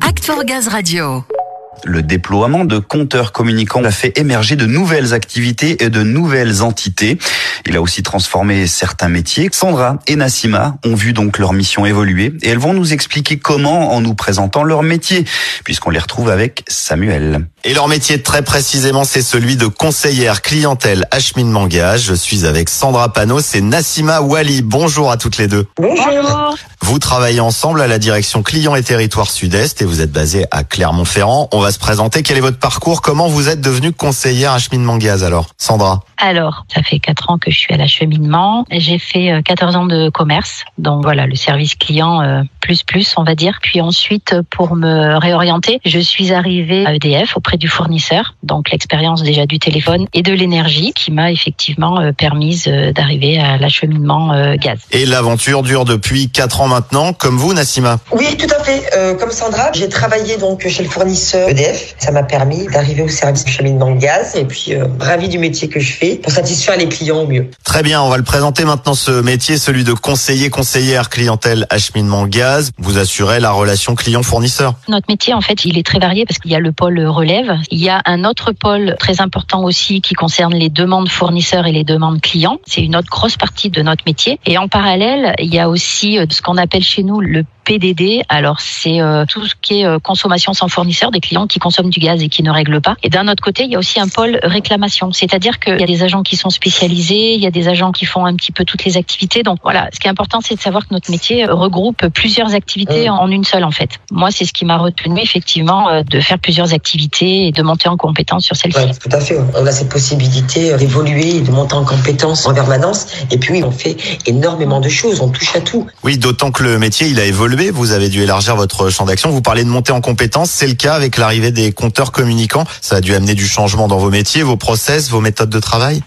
Act for Gaz Radio. Le déploiement de compteurs communicants a fait émerger de nouvelles activités et de nouvelles entités. Il a aussi transformé certains métiers. Sandra et Nassima ont vu donc leur mission évoluer et elles vont nous expliquer comment en nous présentant leur métier, puisqu'on les retrouve avec Samuel. Et leur métier très précisément, c'est celui de conseillère clientèle acheminement gaz. Je suis avec Sandra Panos et Nassima Wali. Bonjour à toutes les deux. Bonjour. Vous travaillez ensemble à la direction client et territoire sud-est et vous êtes basé à Clermont-Ferrand. On va se présenter. Quel est votre parcours? Comment vous êtes devenue conseillère acheminement gaz alors? Sandra Alors, ça fait quatre ans que je suis à l'acheminement. J'ai fait euh, 14 ans de commerce. Donc voilà, le service client euh, plus plus, on va dire. Puis ensuite, pour me réorienter, je suis arrivée à EDF auprès du fournisseur. Donc l'expérience déjà du téléphone et de l'énergie qui m'a effectivement euh, permise euh, d'arriver à l'acheminement euh, gaz. Et l'aventure dure depuis quatre ans maintenant, comme vous Nassima? Oui, tout à fait. Euh, comme Sandra, j'ai travaillé donc chez le fournisseur EDF. Ça m'a permis d'arriver au service de cheminement de gaz et puis euh, ravi du métier que je fais pour satisfaire les clients au mieux. Très bien, on va le présenter maintenant ce métier, celui de conseiller conseillère clientèle acheminement gaz. Vous assurez la relation client-fournisseur. Notre métier, en fait, il est très varié parce qu'il y a le pôle relève. Il y a un autre pôle très important aussi qui concerne les demandes fournisseurs et les demandes clients. C'est une autre grosse partie de notre métier. Et en parallèle, il y a aussi euh, ce qu'on appelle chez nous le PDD. Alors c'est euh, tout ce qui est euh, consommation sans fournisseur, des clients qui consomment du gaz et qui ne règlent pas. Et d'un autre côté, il y a aussi un pôle réclamation, c'est-à-dire qu'il y a des agents qui sont spécialisés, il y a des agents qui font un petit peu toutes les activités. Donc voilà, ce qui est important, c'est de savoir que notre métier regroupe plusieurs activités en une seule en fait. Moi, c'est ce qui m'a retenu effectivement euh, de faire plusieurs activités et de monter en compétence sur celles-ci. Ouais, tout à fait. On a cette possibilité euh, d'évoluer et de monter en compétences en permanence. Et puis, oui, on fait énormément de choses. On touche à tout. Oui, d'autant que le métier, il a évolué. Vous avez dû élargir votre champ d'action. Vous parlez de monter en compétences. C'est le cas avec l'arrivée des compteurs communicants. Ça a dû amener du changement dans vos métiers, vos process, vos méthodes de travail.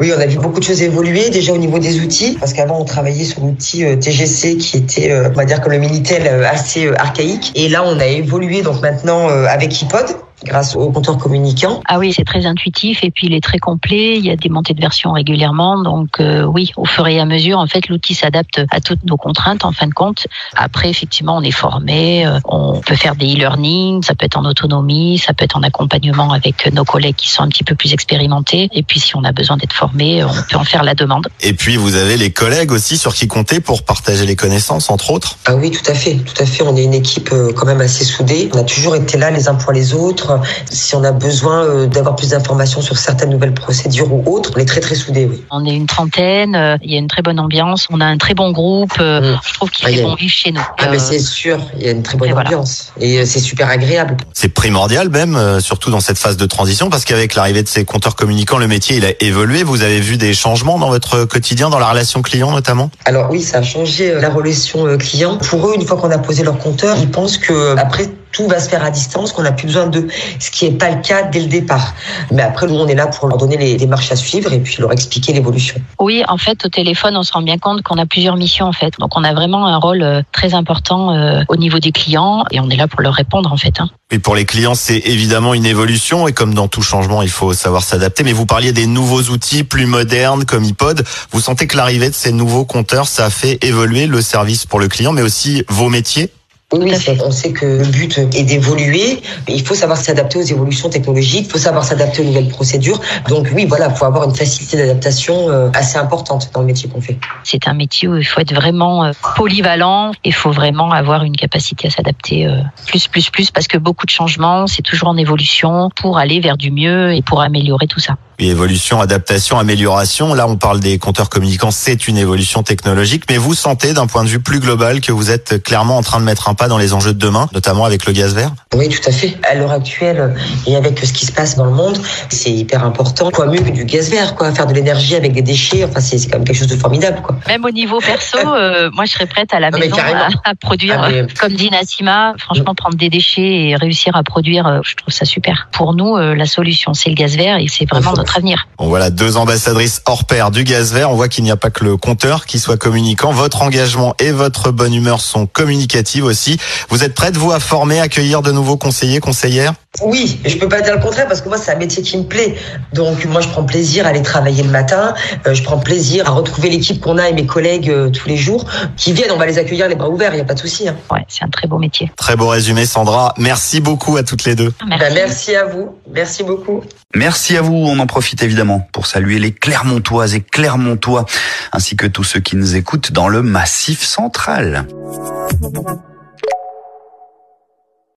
Oui, on a vu beaucoup de choses évoluer. Déjà au niveau des outils, parce qu'avant, on travaillait sur l'outil euh, TGC qui était, euh, on va dire, comme le Minitel euh, assez archaïque. Et là, on a évolué donc maintenant avec iPod grâce au compteur communicant. Ah oui, c'est très intuitif et puis il est très complet. Il y a des montées de version régulièrement. Donc euh, oui, au fur et à mesure, en fait, l'outil s'adapte à toutes nos contraintes en fin de compte. Après, effectivement, on est formé, euh, on peut faire des e-learning, ça peut être en autonomie, ça peut être en accompagnement avec nos collègues qui sont un petit peu plus expérimentés. Et puis si on a besoin d'être formé, on peut en faire la demande. Et puis, vous avez les collègues aussi sur qui compter pour partager les connaissances, entre autres. Ah oui, tout à fait, tout à fait. On est une équipe euh, quand même assez soudée. On a toujours été là les uns pour les autres. Si on a besoin euh, d'avoir plus d'informations sur certaines nouvelles procédures ou autres, on est très très soudés. Oui. On est une trentaine, euh, il y a une très bonne ambiance, on a un très bon groupe. euh, Mm. Je trouve qu'il Ah, fait bon vivre chez nous. Ah, mais Euh, c'est sûr, il y a une très bonne et voilà. ambiance et euh, c'est super agréable. C'est primordial même, euh, surtout dans cette phase de transition, parce qu'avec l'arrivée de ces compteurs communicants, le métier il a évolué. Vous avez vu des changements dans votre quotidien, dans la relation client notamment? Alors oui, ça a changé euh, la relation euh, client. Pour eux, une fois qu'on a posé leur compteur, ils pensent que euh, après tout va se faire à distance, qu'on n'a plus besoin d'eux, ce qui n'est pas le cas dès le départ. Mais après, nous, on est là pour leur donner les démarches à suivre et puis leur expliquer l'évolution. Oui, en fait, au téléphone, on se rend bien compte qu'on a plusieurs missions en fait. Donc on a vraiment un rôle euh, très important euh, au niveau des clients et on est là pour leur répondre en fait. hein. Et pour les clients, c'est évidemment une évolution et comme dans tout changement, il faut savoir s'adapter. Mais vous parliez des nouveaux outils plus modernes comme iPod. Vous sentez que l'arrivée de ces nouveaux compteurs, ça a fait évoluer le service pour le client, mais aussi vos métiers? Oui, on sait que le but est d'évoluer. Il faut savoir s'adapter aux évolutions technologiques, il faut savoir s'adapter aux nouvelles procédures. Donc oui, voilà, il faut avoir une facilité d'adaptation euh, assez importante dans le métier qu'on fait. C'est un métier où il faut être vraiment euh, polyvalent. Il faut vraiment avoir une capacité à s'adapter euh, plus, plus, plus, parce que beaucoup de changements, c'est toujours en évolution pour aller vers du mieux et pour améliorer tout ça. Évolution, adaptation, amélioration. Là, on parle des compteurs communicants, c'est une évolution technologique. Mais vous sentez, d'un point de vue plus global, que vous êtes clairement en train de mettre un pas dans les enjeux de demain, notamment avec le gaz vert? Oui, tout à fait. À l'heure actuelle, et avec ce qui se passe dans le monde, c'est hyper important. Quoi mieux que du gaz vert, quoi. Faire de l'énergie avec des déchets, enfin, c'est quand même quelque chose de formidable, quoi. Même au niveau perso, euh, moi, je serais prête à la Non, mais maison à, à produire, Ah, mais- comme dit Nassima, franchement, prendre des déchets et réussir à produire, euh, je trouve ça super. Pour nous, euh, la solution, c'est le gaz vert et c'est vraiment notre notre avenir. Bon voilà, deux ambassadrices hors pair du gaz vert. On voit qu'il n'y a pas que le compteur qui soit communicant. Votre engagement et votre bonne humeur sont communicatives aussi. Vous êtes prête, vous, à former, accueillir de nouveaux conseillers, conseillères? Oui, je peux pas dire le contraire parce que moi, c'est un métier qui me plaît. Donc, moi, je prends plaisir à aller travailler le matin. Euh, je prends plaisir à retrouver l'équipe qu'on a et mes collègues euh, tous les jours qui viennent. On va les accueillir les bras ouverts, il n'y a pas de souci. Hein. Ouais, c'est un très beau métier. Très beau résumé, Sandra. Merci beaucoup à toutes les deux. Merci. Ben, merci à vous. Merci beaucoup. Merci à vous. On en profite évidemment pour saluer les Clermontoises et Clermontois, ainsi que tous ceux qui nous écoutent dans le Massif central.